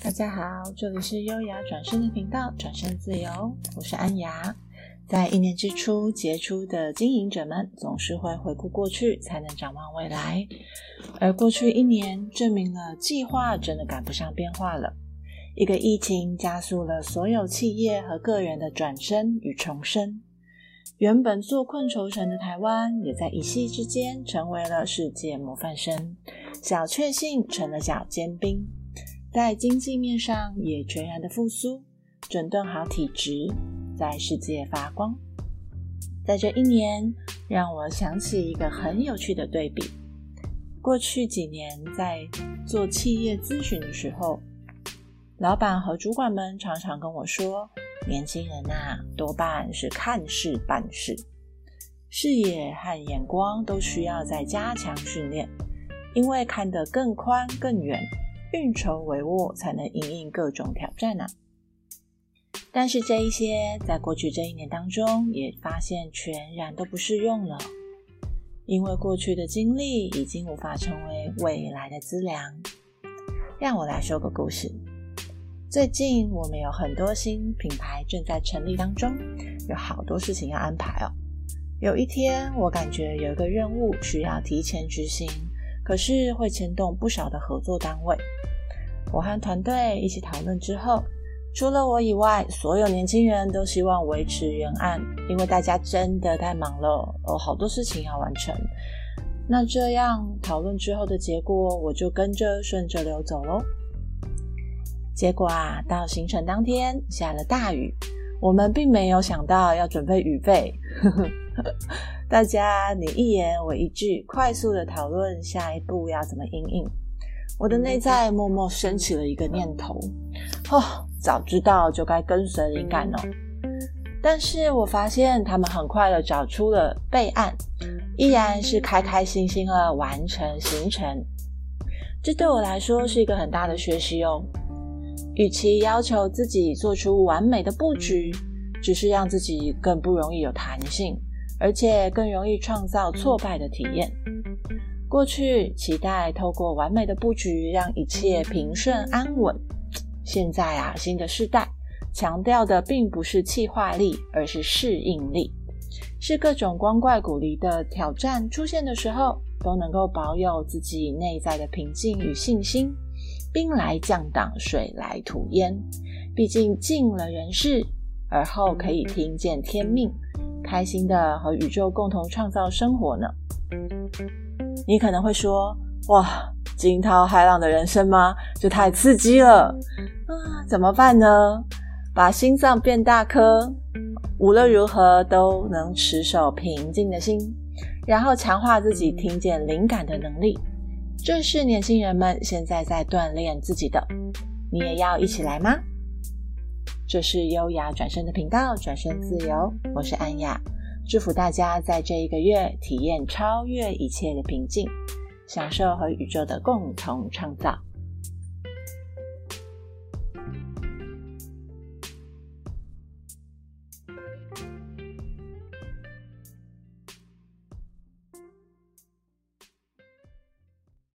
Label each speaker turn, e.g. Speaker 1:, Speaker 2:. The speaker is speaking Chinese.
Speaker 1: 大家好，这里是优雅转身的频道，转身自由，我是安雅。在一年之初，杰出的经营者们总是会回顾过去，才能展望未来。而过去一年证明了计划真的赶不上变化了。一个疫情加速了所有企业和个人的转身与重生。原本坐困愁城的台湾，也在一夕之间成为了世界模范生。小确幸成了小尖兵。在经济面上也全然的复苏，整顿好体质，在世界发光。在这一年，让我想起一个很有趣的对比。过去几年在做企业咨询的时候，老板和主管们常常跟我说：“年轻人呐，多半是看事办事，视野和眼光都需要再加强训练，因为看得更宽更远。”运筹帷幄，才能因应各种挑战呢、啊。但是这一些，在过去这一年当中，也发现全然都不适用了，因为过去的经历已经无法成为未来的资粮。让我来说个故事。最近我们有很多新品牌正在成立当中，有好多事情要安排哦。有一天，我感觉有一个任务需要提前执行。可是会牵动不少的合作单位。我和团队一起讨论之后，除了我以外，所有年轻人都希望维持原案，因为大家真的太忙了，有好多事情要完成。那这样讨论之后的结果，我就跟着顺着流走喽。结果啊，到行程当天下了大雨，我们并没有想到要准备雨备。大家你一言我一句，快速的讨论下一步要怎么应应。我的内在默默升起了一个念头：哦，早知道就该跟随灵感哦。但是我发现他们很快的找出了备案，依然是开开心心的完成行程。这对我来说是一个很大的学习哦。与其要求自己做出完美的布局，只是让自己更不容易有弹性。而且更容易创造挫败的体验。过去期待透过完美的布局让一切平顺安稳，现在啊，新的世代强调的并不是气化力，而是适应力，是各种光怪陆离的挑战出现的时候，都能够保有自己内在的平静与信心。兵来将挡，水来土掩，毕竟尽了人事，而后可以听见天命。开心的和宇宙共同创造生活呢？你可能会说：“哇，惊涛骇浪的人生吗？这太刺激了啊！怎么办呢？把心脏变大颗，无论如何都能持守平静的心，然后强化自己听见灵感的能力。这是年轻人们现在在锻炼自己的，你也要一起来吗？”这是优雅转身的频道，转身自由，我是安雅，祝福大家在这一个月体验超越一切的平静，享受和宇宙的共同创造。